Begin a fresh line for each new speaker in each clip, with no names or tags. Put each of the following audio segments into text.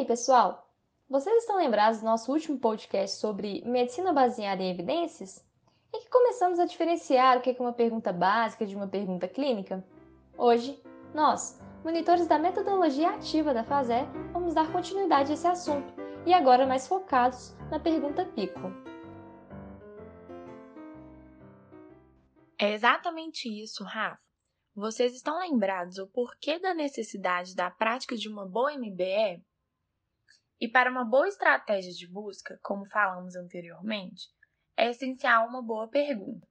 aí, pessoal? Vocês estão lembrados do nosso último podcast sobre medicina baseada em evidências? Em que começamos a diferenciar o que é uma pergunta básica de uma pergunta clínica? Hoje, nós, monitores da metodologia ativa da FASE, vamos dar continuidade a esse assunto e agora mais focados na pergunta PICO.
É exatamente isso, Rafa. Vocês estão lembrados o porquê da necessidade da prática de uma boa MBE? E para uma boa estratégia de busca, como falamos anteriormente, é essencial uma boa pergunta.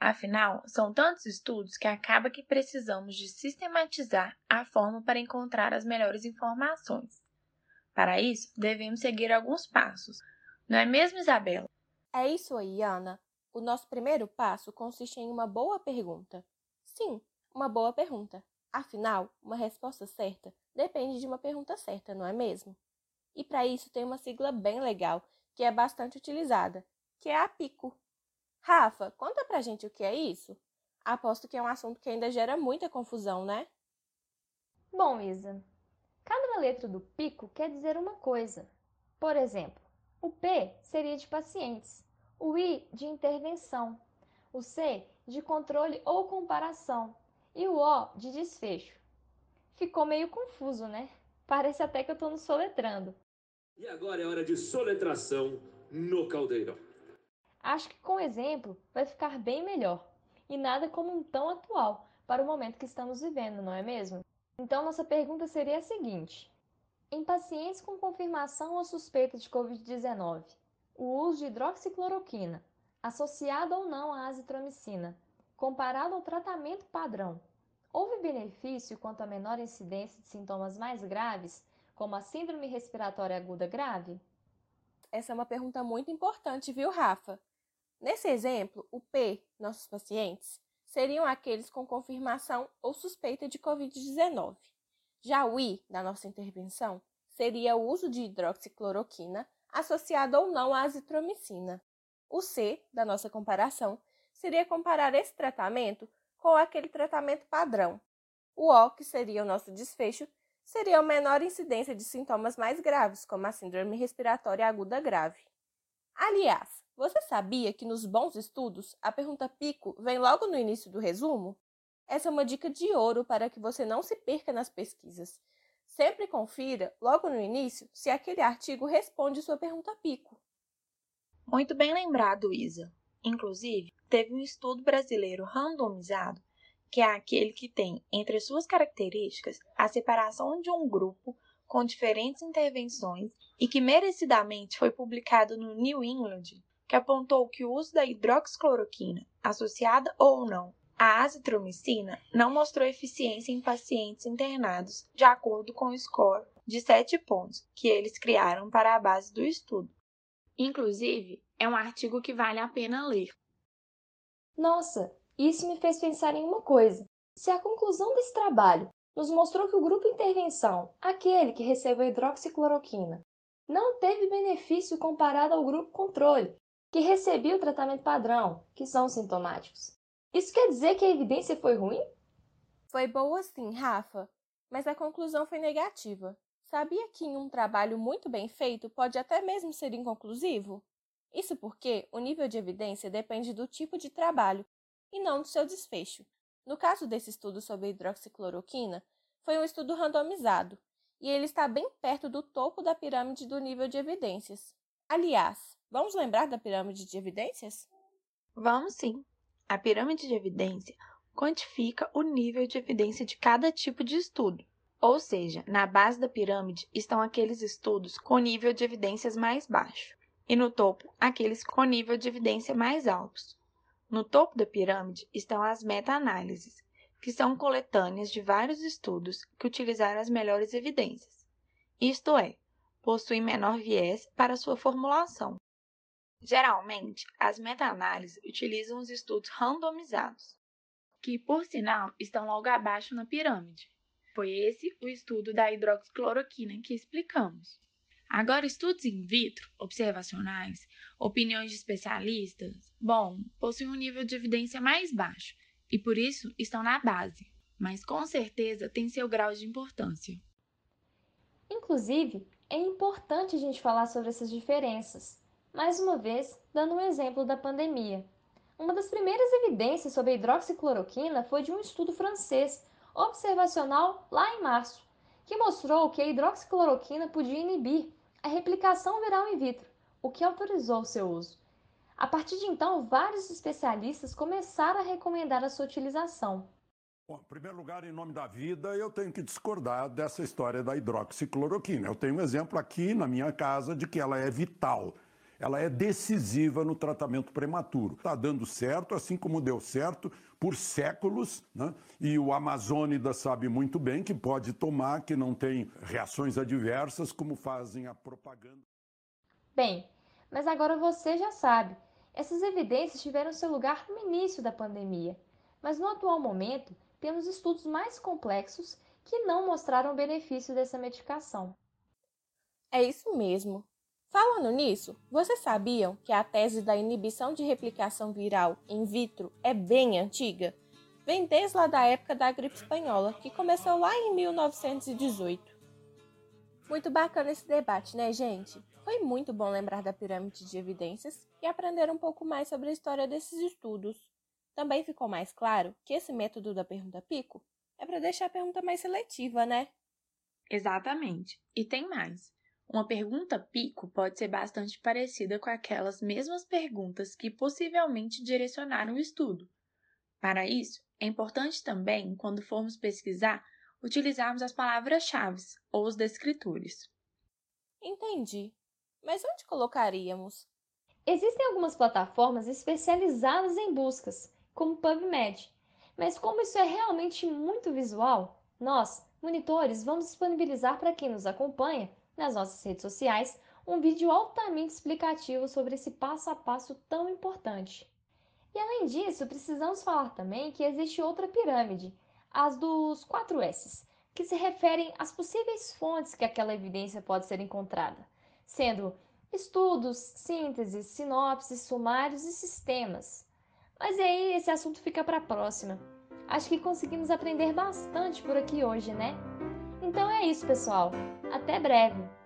Afinal, são tantos estudos que acaba que precisamos de sistematizar a forma para encontrar as melhores informações. Para isso, devemos seguir alguns passos. Não é mesmo, Isabela?
É isso aí, Ana. O nosso primeiro passo consiste em uma boa pergunta. Sim, uma boa pergunta. Afinal, uma resposta certa depende de uma pergunta certa, não é mesmo? E para isso tem uma sigla bem legal, que é bastante utilizada, que é a PICO. Rafa, conta pra gente o que é isso? Aposto que é um assunto que ainda gera muita confusão, né?
Bom, Isa, cada letra do PICO quer dizer uma coisa. Por exemplo, o P seria de pacientes, o I de intervenção, o C de controle ou comparação e o O de desfecho. Ficou meio confuso, né? Parece até que eu estou no soletrando.
E agora é hora de soletração no caldeirão.
Acho que com exemplo vai ficar bem melhor. E nada como um tão atual para o momento que estamos vivendo, não é mesmo? Então, nossa pergunta seria a seguinte: Em pacientes com confirmação ou suspeita de Covid-19, o uso de hidroxicloroquina, associado ou não à azitromicina, comparado ao tratamento padrão, houve benefício quanto à menor incidência de sintomas mais graves, como a síndrome respiratória aguda grave?
Essa é uma pergunta muito importante, viu, Rafa? Nesse exemplo, o P, nossos pacientes, seriam aqueles com confirmação ou suspeita de Covid-19. Já o I, da nossa intervenção, seria o uso de hidroxicloroquina associado ou não à azitromicina. O C, da nossa comparação, seria comparar esse tratamento com aquele tratamento padrão. O O, que seria o nosso desfecho, seria a menor incidência de sintomas mais graves, como a síndrome respiratória aguda grave. Aliás, você sabia que nos bons estudos a pergunta pico vem logo no início do resumo? Essa é uma dica de ouro para que você não se perca nas pesquisas Sempre confira, logo no início, se aquele artigo responde sua pergunta pico.
Muito bem lembrado, Isa. Inclusive, teve um estudo brasileiro randomizado, que é aquele que tem entre suas características a separação de um grupo com diferentes intervenções e que merecidamente foi publicado no New England, que apontou que o uso da hidroxicloroquina, associada ou não a azitromicina não mostrou eficiência em pacientes internados, de acordo com o score de 7 pontos que eles criaram para a base do estudo. Inclusive, é um artigo que vale a pena ler.
Nossa, isso me fez pensar em uma coisa. Se a conclusão desse trabalho nos mostrou que o grupo intervenção, aquele que recebeu hidroxicloroquina, não teve benefício comparado ao grupo controle, que recebia o tratamento padrão, que são sintomáticos. Isso quer dizer que a evidência foi ruim?
Foi boa sim, Rafa, mas a conclusão foi negativa. Sabia que em um trabalho muito bem feito pode até mesmo ser inconclusivo? Isso porque o nível de evidência depende do tipo de trabalho e não do seu desfecho. No caso desse estudo sobre hidroxicloroquina, foi um estudo randomizado e ele está bem perto do topo da pirâmide do nível de evidências. Aliás, vamos lembrar da pirâmide de evidências?
Vamos sim. A pirâmide de evidência quantifica o nível de evidência de cada tipo de estudo. Ou seja, na base da pirâmide estão aqueles estudos com nível de evidências mais baixo, e no topo, aqueles com nível de evidência mais altos. No topo da pirâmide estão as meta-análises, que são coletâneas de vários estudos que utilizaram as melhores evidências. Isto é, possuem menor viés para sua formulação. Geralmente, as meta-análises utilizam os estudos randomizados, que, por sinal, estão logo abaixo na pirâmide. Foi esse o estudo da hidroxicloroquina que explicamos. Agora, estudos in vitro, observacionais, opiniões de especialistas, bom, possuem um nível de evidência mais baixo e por isso estão na base, mas com certeza têm seu grau de importância.
Inclusive, é importante a gente falar sobre essas diferenças, mais uma vez dando um exemplo da pandemia. Uma das primeiras evidências sobre a hidroxicloroquina foi de um estudo francês observacional lá em março, que mostrou que a hidroxicloroquina podia inibir a replicação viral in vitro, o que autorizou seu uso. A partir de então, vários especialistas começaram a recomendar a sua utilização.
Bom, em primeiro lugar, em nome da vida, eu tenho que discordar dessa história da hidroxicloroquina. Eu tenho um exemplo aqui na minha casa de que ela é vital. Ela é decisiva no tratamento prematuro. Está dando certo, assim como deu certo por séculos, né? e o Amazônida sabe muito bem que pode tomar, que não tem reações adversas, como fazem a propaganda.
Bem, mas agora você já sabe, essas evidências tiveram seu lugar no início da pandemia, mas no atual momento temos estudos mais complexos que não mostraram o benefício dessa medicação.
É isso mesmo. Falando nisso, vocês sabiam que a tese da inibição de replicação viral in vitro é bem antiga? Vem desde lá da época da gripe espanhola, que começou lá em 1918. Muito bacana esse debate, né, gente? Foi muito bom lembrar da pirâmide de evidências e aprender um pouco mais sobre a história desses estudos. Também ficou mais claro que esse método da pergunta pico é para deixar a pergunta mais seletiva, né?
Exatamente. E tem mais. Uma pergunta pico pode ser bastante parecida com aquelas mesmas perguntas que possivelmente direcionaram o estudo. Para isso, é importante também, quando formos pesquisar, utilizarmos as palavras-chave ou os descritores.
Entendi. Mas onde colocaríamos?
Existem algumas plataformas especializadas em buscas, como PubMed. Mas como isso é realmente muito visual, nós, monitores, vamos disponibilizar para quem nos acompanha nas nossas redes sociais um vídeo altamente explicativo sobre esse passo a passo tão importante. E além disso, precisamos falar também que existe outra pirâmide, as dos 4 S's, que se referem às possíveis fontes que aquela evidência pode ser encontrada, sendo estudos, sínteses, sinopses, sumários e sistemas. Mas aí esse assunto fica para a próxima. Acho que conseguimos aprender bastante por aqui hoje, né? Então é isso, pessoal. Até breve!